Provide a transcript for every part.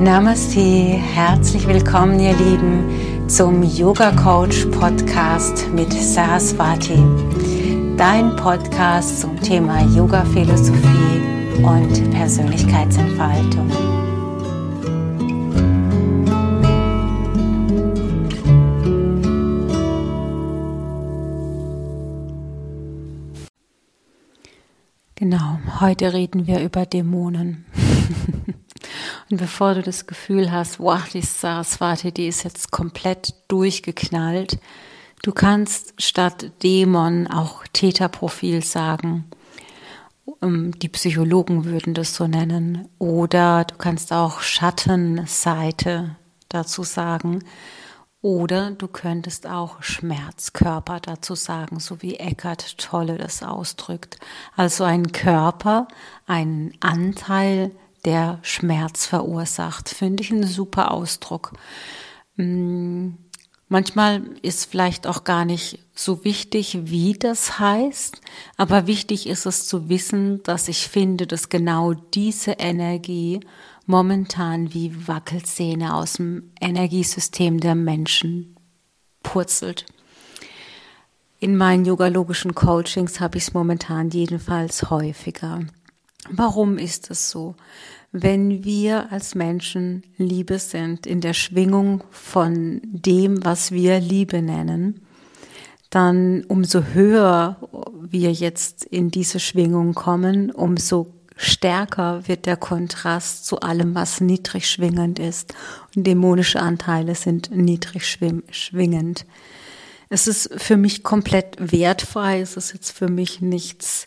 Namaste, herzlich willkommen ihr Lieben zum Yoga Coach Podcast mit Saraswati. Dein Podcast zum Thema Yoga Philosophie und Persönlichkeitsentfaltung. Genau, heute reden wir über Dämonen. Und bevor du das Gefühl hast, wow, die Saraswati, die ist jetzt komplett durchgeknallt, du kannst statt Dämon auch Täterprofil sagen. Ähm, die Psychologen würden das so nennen. Oder du kannst auch Schattenseite dazu sagen. Oder du könntest auch Schmerzkörper dazu sagen, so wie Eckart Tolle das ausdrückt. Also ein Körper, ein Anteil, der Schmerz verursacht. Finde ich einen super Ausdruck. Hm, manchmal ist vielleicht auch gar nicht so wichtig, wie das heißt, aber wichtig ist es zu wissen, dass ich finde, dass genau diese Energie momentan wie Wackelzähne aus dem Energiesystem der Menschen purzelt. In meinen yogalogischen Coachings habe ich es momentan jedenfalls häufiger. Warum ist es so? Wenn wir als Menschen Liebe sind, in der Schwingung von dem, was wir Liebe nennen, dann umso höher wir jetzt in diese Schwingung kommen, umso stärker wird der Kontrast zu allem, was niedrig schwingend ist. Und dämonische Anteile sind niedrig schwingend. Es ist für mich komplett wertfrei. Es ist jetzt für mich nichts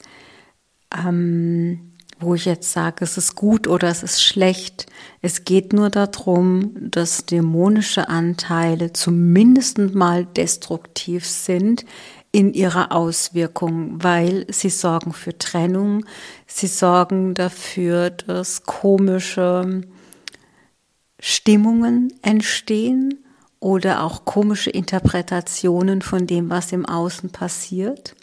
ähm, wo ich jetzt sage, es ist gut oder es ist schlecht. Es geht nur darum, dass dämonische Anteile zumindest mal destruktiv sind in ihrer Auswirkung, weil sie sorgen für Trennung, sie sorgen dafür, dass komische Stimmungen entstehen oder auch komische Interpretationen von dem, was im Außen passiert,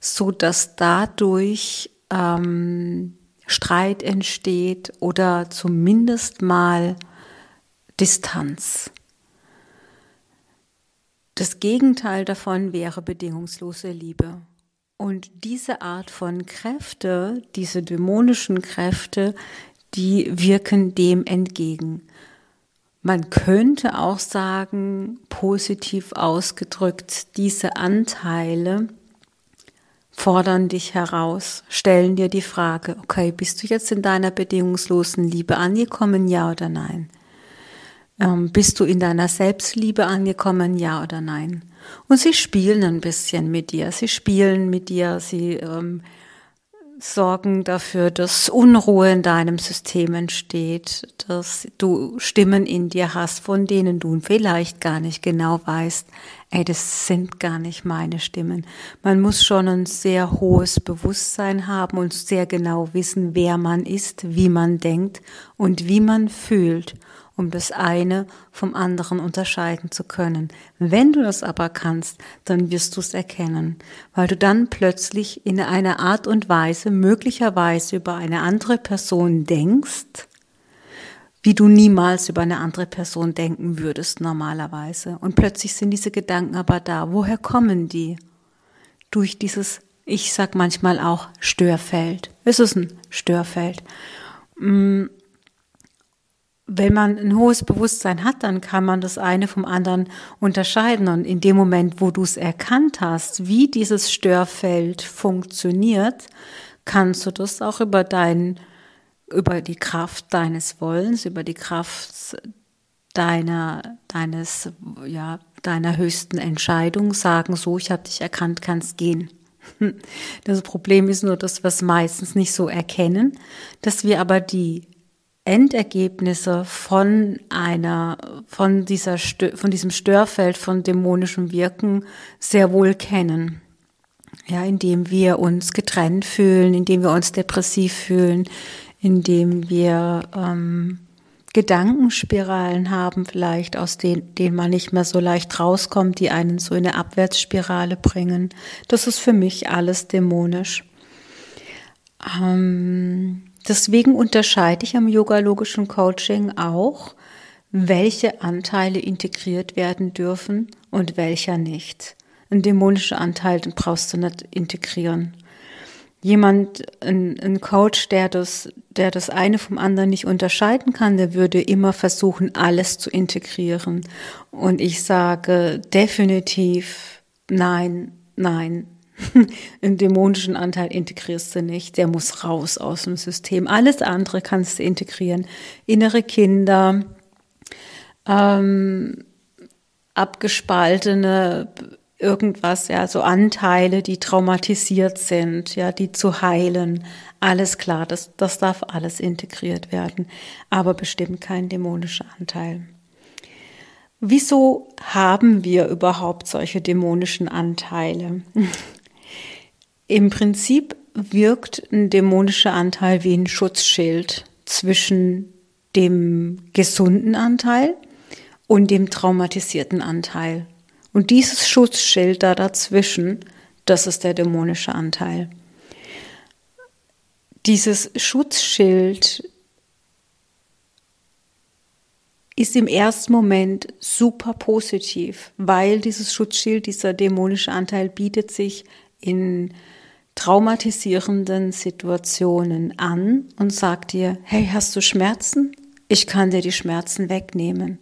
so dass dadurch ähm, Streit entsteht oder zumindest mal Distanz. Das Gegenteil davon wäre bedingungslose Liebe. Und diese Art von Kräfte, diese dämonischen Kräfte, die wirken dem entgegen. Man könnte auch sagen, positiv ausgedrückt, diese Anteile fordern dich heraus, stellen dir die Frage, okay, bist du jetzt in deiner bedingungslosen Liebe angekommen, ja oder nein? Ähm, bist du in deiner Selbstliebe angekommen, ja oder nein? Und sie spielen ein bisschen mit dir, sie spielen mit dir, sie ähm, sorgen dafür, dass Unruhe in deinem System entsteht, dass du Stimmen in dir hast, von denen du vielleicht gar nicht genau weißt, ey, das sind gar nicht meine Stimmen. Man muss schon ein sehr hohes Bewusstsein haben und sehr genau wissen, wer man ist, wie man denkt und wie man fühlt um das eine vom anderen unterscheiden zu können. Wenn du das aber kannst, dann wirst du es erkennen, weil du dann plötzlich in einer Art und Weise möglicherweise über eine andere Person denkst, wie du niemals über eine andere Person denken würdest normalerweise. Und plötzlich sind diese Gedanken aber da. Woher kommen die? Durch dieses, ich sag manchmal auch Störfeld. Es ist ein Störfeld. Mm, wenn man ein hohes Bewusstsein hat, dann kann man das eine vom anderen unterscheiden. Und in dem Moment, wo du es erkannt hast, wie dieses Störfeld funktioniert, kannst du das auch über dein, über die Kraft deines Wollens, über die Kraft deiner, deines, ja, deiner höchsten Entscheidung sagen, so, ich habe dich erkannt, kannst gehen. Das Problem ist nur, dass wir es meistens nicht so erkennen, dass wir aber die Endergebnisse von einer, von dieser, von diesem Störfeld von dämonischem Wirken sehr wohl kennen. Ja, indem wir uns getrennt fühlen, indem wir uns depressiv fühlen, indem wir ähm, Gedankenspiralen haben, vielleicht aus denen, denen man nicht mehr so leicht rauskommt, die einen so in eine Abwärtsspirale bringen. Das ist für mich alles dämonisch. Ähm, Deswegen unterscheide ich am yogalogischen Coaching auch, welche Anteile integriert werden dürfen und welcher nicht. Ein dämonischer Anteil, den brauchst du nicht integrieren. Jemand, ein, ein Coach, der das, der das eine vom anderen nicht unterscheiden kann, der würde immer versuchen, alles zu integrieren. Und ich sage definitiv nein, nein, einen dämonischen Anteil integrierst du nicht, der muss raus aus dem System. Alles andere kannst du integrieren. Innere Kinder, ähm, abgespaltene irgendwas, ja, so Anteile, die traumatisiert sind, ja, die zu heilen. Alles klar, das, das darf alles integriert werden, aber bestimmt kein dämonischer Anteil. Wieso haben wir überhaupt solche dämonischen Anteile? Im Prinzip wirkt ein dämonischer Anteil wie ein Schutzschild zwischen dem gesunden Anteil und dem traumatisierten Anteil. Und dieses Schutzschild da dazwischen, das ist der dämonische Anteil. Dieses Schutzschild ist im ersten Moment super positiv, weil dieses Schutzschild, dieser dämonische Anteil bietet sich in traumatisierenden Situationen an und sagt dir, hey, hast du Schmerzen? Ich kann dir die Schmerzen wegnehmen.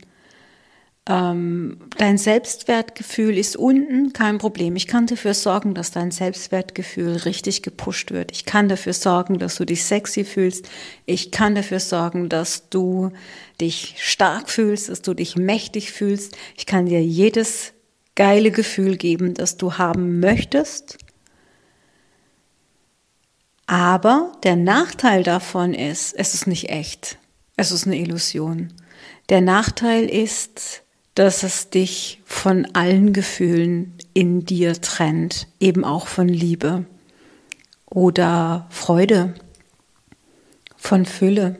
Ähm, dein Selbstwertgefühl ist unten, kein Problem. Ich kann dafür sorgen, dass dein Selbstwertgefühl richtig gepusht wird. Ich kann dafür sorgen, dass du dich sexy fühlst. Ich kann dafür sorgen, dass du dich stark fühlst, dass du dich mächtig fühlst. Ich kann dir jedes geile Gefühl geben, das du haben möchtest. Aber der Nachteil davon ist, es ist nicht echt. Es ist eine Illusion. Der Nachteil ist, dass es dich von allen Gefühlen in dir trennt, eben auch von Liebe oder Freude, von Fülle,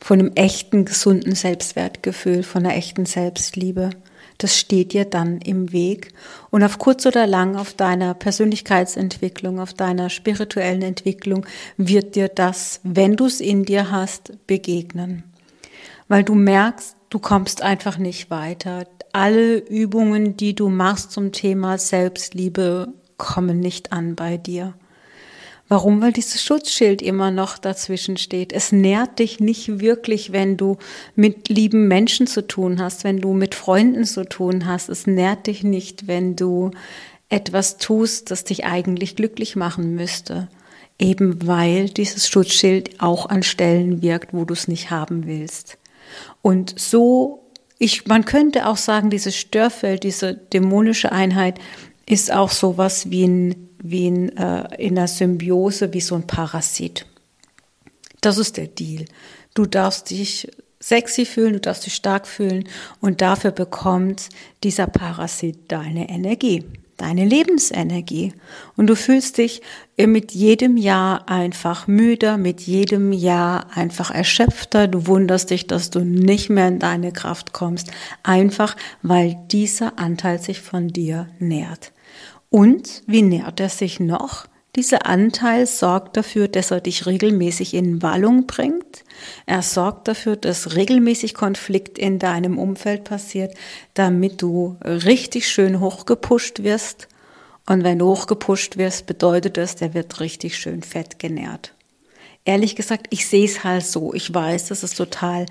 von einem echten, gesunden Selbstwertgefühl, von einer echten Selbstliebe das steht dir dann im Weg und auf kurz oder lang auf deiner Persönlichkeitsentwicklung, auf deiner spirituellen Entwicklung wird dir das, wenn du es in dir hast, begegnen. Weil du merkst, du kommst einfach nicht weiter. Alle Übungen, die du machst zum Thema Selbstliebe, kommen nicht an bei dir. Warum? Weil dieses Schutzschild immer noch dazwischen steht. Es nährt dich nicht wirklich, wenn du mit lieben Menschen zu tun hast, wenn du mit Freunden zu tun hast. Es nährt dich nicht, wenn du etwas tust, das dich eigentlich glücklich machen müsste. Eben weil dieses Schutzschild auch an Stellen wirkt, wo du es nicht haben willst. Und so, ich, man könnte auch sagen, dieses Störfeld, diese dämonische Einheit ist auch sowas wie ein wie in, äh, in einer Symbiose, wie so ein Parasit. Das ist der Deal. Du darfst dich sexy fühlen, du darfst dich stark fühlen und dafür bekommt dieser Parasit deine Energie, deine Lebensenergie. Und du fühlst dich mit jedem Jahr einfach müder, mit jedem Jahr einfach erschöpfter. Du wunderst dich, dass du nicht mehr in deine Kraft kommst, einfach weil dieser Anteil sich von dir nährt. Und wie nährt er sich noch? Dieser Anteil sorgt dafür, dass er dich regelmäßig in Wallung bringt. Er sorgt dafür, dass regelmäßig Konflikt in deinem Umfeld passiert, damit du richtig schön hochgepusht wirst. Und wenn du hochgepusht wirst, bedeutet das, der wird richtig schön fett genährt. Ehrlich gesagt, ich sehe es halt so. Ich weiß, dass es total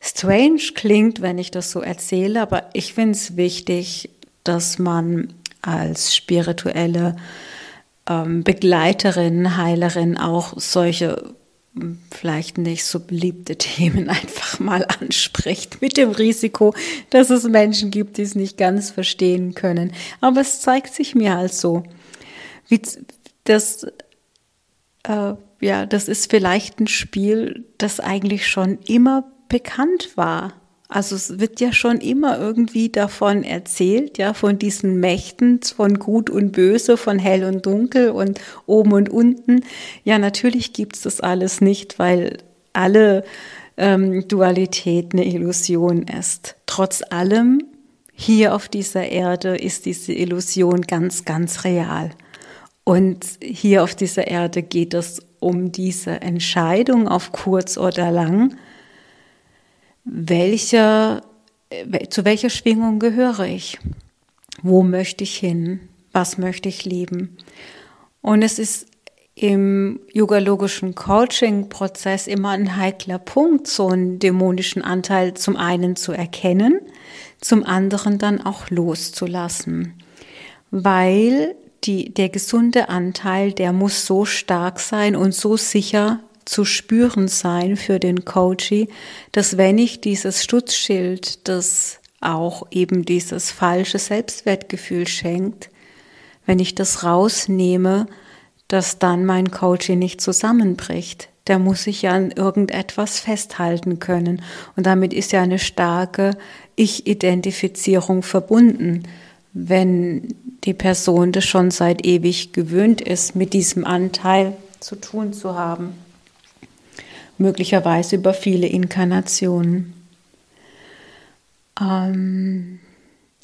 strange klingt, wenn ich das so erzähle, aber ich finde es wichtig, dass man als spirituelle ähm, Begleiterin, Heilerin auch solche hm, vielleicht nicht so beliebte Themen einfach mal anspricht, mit dem Risiko, dass es Menschen gibt, die es nicht ganz verstehen können. Aber es zeigt sich mir halt so, wie das, äh, ja, das ist vielleicht ein Spiel, das eigentlich schon immer bekannt war also es wird ja schon immer irgendwie davon erzählt, ja, von diesen Mächten, von Gut und Böse, von Hell und Dunkel und oben und unten. Ja, natürlich gibt's das alles nicht, weil alle ähm, Dualität eine Illusion ist. Trotz allem, hier auf dieser Erde ist diese Illusion ganz, ganz real. Und hier auf dieser Erde geht es um diese Entscheidung auf kurz oder lang, welche, zu welcher Schwingung gehöre ich? Wo möchte ich hin? Was möchte ich leben? Und es ist im yogalogischen Coaching-Prozess immer ein heikler Punkt, so einen dämonischen Anteil zum einen zu erkennen, zum anderen dann auch loszulassen. Weil die, der gesunde Anteil, der muss so stark sein und so sicher zu spüren sein für den Coachy, dass wenn ich dieses Schutzschild, das auch eben dieses falsche Selbstwertgefühl schenkt, wenn ich das rausnehme, dass dann mein Coaching nicht zusammenbricht. Da muss ich ja an irgendetwas festhalten können. Und damit ist ja eine starke Ich-Identifizierung verbunden. Wenn die Person das schon seit ewig gewöhnt ist, mit diesem Anteil zu tun zu haben. Möglicherweise über viele Inkarnationen. Ähm,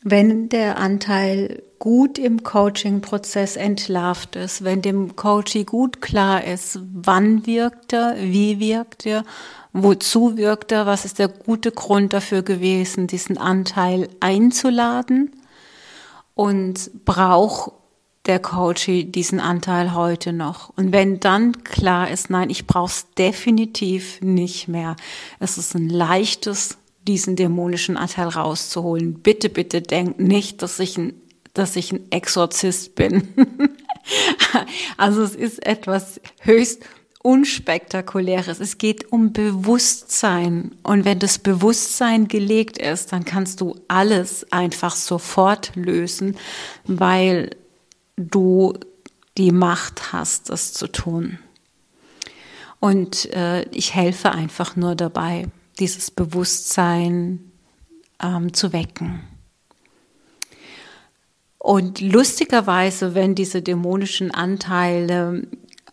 wenn der Anteil gut im Coaching-Prozess entlarvt ist, wenn dem Coaching gut klar ist, wann wirkt er, wie wirkt er, wozu wirkt er, was ist der gute Grund dafür gewesen, diesen Anteil einzuladen und braucht der Coaching diesen Anteil heute noch. Und wenn dann klar ist, nein, ich brauche es definitiv nicht mehr. Es ist ein leichtes, diesen dämonischen Anteil rauszuholen. Bitte, bitte denkt nicht, dass ich ein dass ich ein Exorzist bin. also es ist etwas höchst unspektakuläres. Es geht um Bewusstsein. Und wenn das Bewusstsein gelegt ist, dann kannst du alles einfach sofort lösen, weil du die Macht hast, das zu tun. Und äh, ich helfe einfach nur dabei, dieses Bewusstsein ähm, zu wecken. Und lustigerweise, wenn diese dämonischen Anteile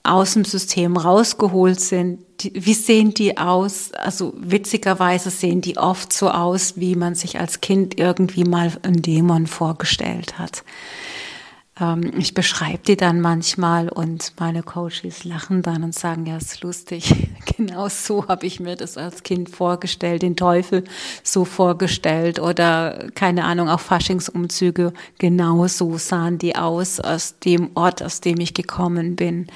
aus dem System rausgeholt sind, wie sehen die aus? Also witzigerweise sehen die oft so aus, wie man sich als Kind irgendwie mal einen Dämon vorgestellt hat. Ähm, ich beschreibe die dann manchmal und meine Coaches lachen dann und sagen, ja, ist lustig. genau so habe ich mir das als Kind vorgestellt, den Teufel so vorgestellt oder keine Ahnung, auch Faschingsumzüge, genau so sahen die aus aus dem Ort, aus dem ich gekommen bin.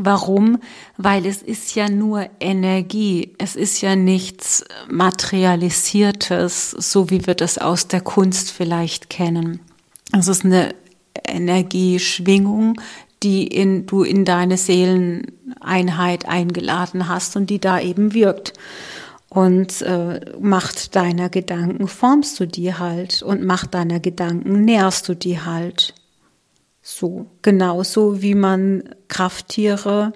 Warum? Weil es ist ja nur Energie. Es ist ja nichts Materialisiertes, so wie wir das aus der Kunst vielleicht kennen. Es ist eine Energieschwingung, die in, du in deine Seeleneinheit eingeladen hast und die da eben wirkt. Und äh, Macht deiner Gedanken formst du die halt und Macht deiner Gedanken nährst du die halt. So, genauso wie man Krafttiere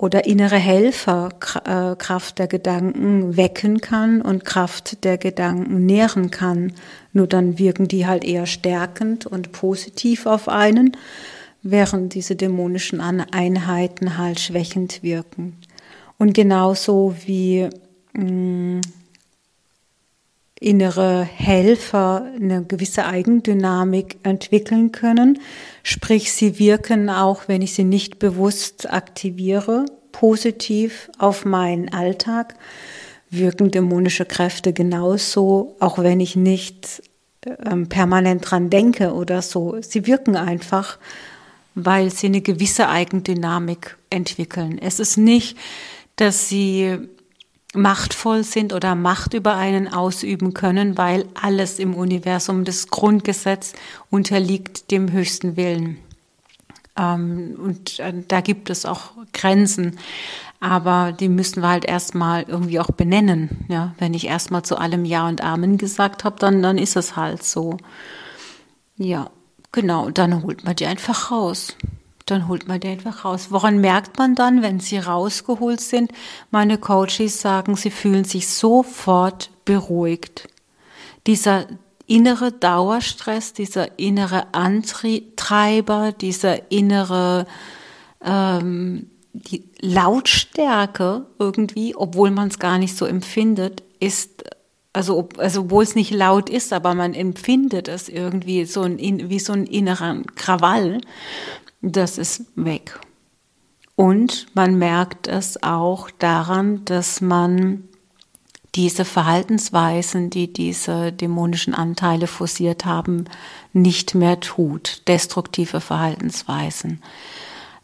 oder innere Helfer äh, Kraft der Gedanken wecken kann und Kraft der Gedanken nähren kann. Nur dann wirken die halt eher stärkend und positiv auf einen, während diese dämonischen Einheiten halt schwächend wirken. Und genauso wie mh, mm, innere Helfer eine gewisse Eigendynamik entwickeln können. Sprich, sie wirken auch, wenn ich sie nicht bewusst aktiviere, positiv auf meinen Alltag. Wirken dämonische Kräfte genauso, auch wenn ich nicht ähm, permanent dran denke oder so. Sie wirken einfach, weil sie eine gewisse Eigendynamik entwickeln. Es ist nicht, dass sie machtvoll sind oder Macht über einen ausüben können, weil alles im Universum, das Grundgesetz unterliegt dem höchsten Willen. Ähm, und äh, da gibt es auch Grenzen, aber die müssen wir halt erstmal irgendwie auch benennen. Ja, wenn ich erstmal zu allem Ja und Amen gesagt habe, dann, dann ist es halt so. Ja, genau, dann holt man die einfach raus dann holt man den einfach raus. Woran merkt man dann, wenn sie rausgeholt sind? Meine Coaches sagen, sie fühlen sich sofort beruhigt. Dieser innere Dauerstress, dieser innere Antreiber, dieser innere ähm, die Lautstärke irgendwie, obwohl man es gar nicht so empfindet, ist also, also obwohl es nicht laut ist, aber man empfindet es irgendwie so ein, wie so ein innerer Krawall das ist weg. Und man merkt es auch daran, dass man diese Verhaltensweisen, die diese dämonischen Anteile forciert haben, nicht mehr tut. Destruktive Verhaltensweisen.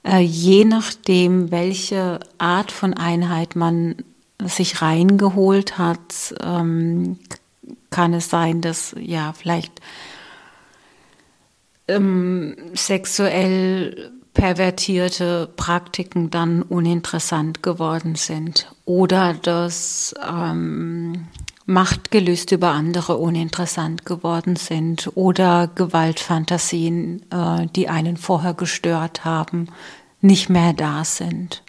Äh, je nachdem, welche Art von Einheit man sich reingeholt hat, ähm, kann es sein, dass ja vielleicht ähm, sexuell pervertierte Praktiken dann uninteressant geworden sind oder dass ähm, Machtgelüste über andere uninteressant geworden sind oder Gewaltfantasien, äh, die einen vorher gestört haben, nicht mehr da sind.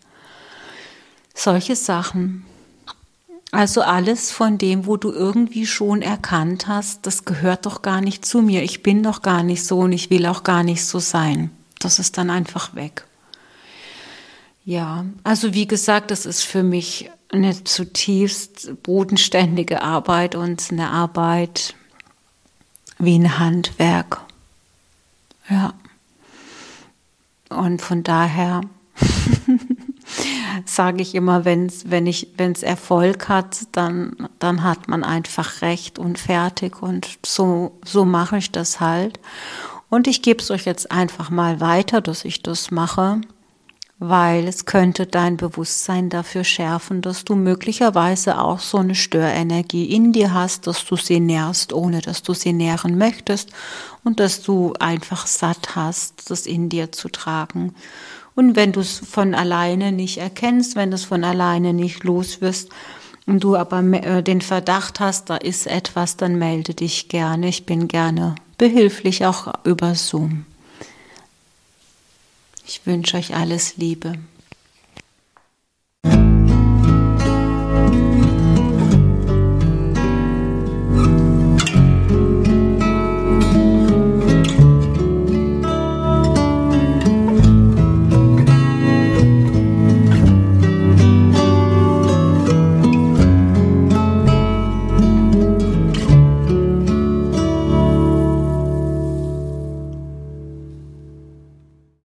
Solche Sachen. Also alles von dem, wo du irgendwie schon erkannt hast, das gehört doch gar nicht zu mir, ich bin doch gar nicht so und ich will auch gar nicht so sein. Das ist dann einfach weg. Ja, also wie gesagt, das ist für mich eine zutiefst bodenständige Arbeit und eine Arbeit wie ein Handwerk. Ja. Und von daher sage ich immer, wenn's, wenn ich, wenn es Erfolg hat, dann, dann hat man einfach recht und fertig und so, so mache ich das halt. Und ich gebe es euch jetzt einfach mal weiter, dass ich das mache, weil es könnte dein Bewusstsein dafür schärfen, dass du möglicherweise auch so eine Störenergie in dir hast, dass du sie nährst, ohne dass du sie nähren möchtest und dass du einfach satt hast, das in dir zu tragen. Und wenn du es von alleine nicht erkennst, wenn du es von alleine nicht los wirst, und du aber äh, den Verdacht hast, da ist etwas, dann melde dich gerne. Ich bin gerne behilflich, auch über Zoom. Ich wünsche euch alles Liebe.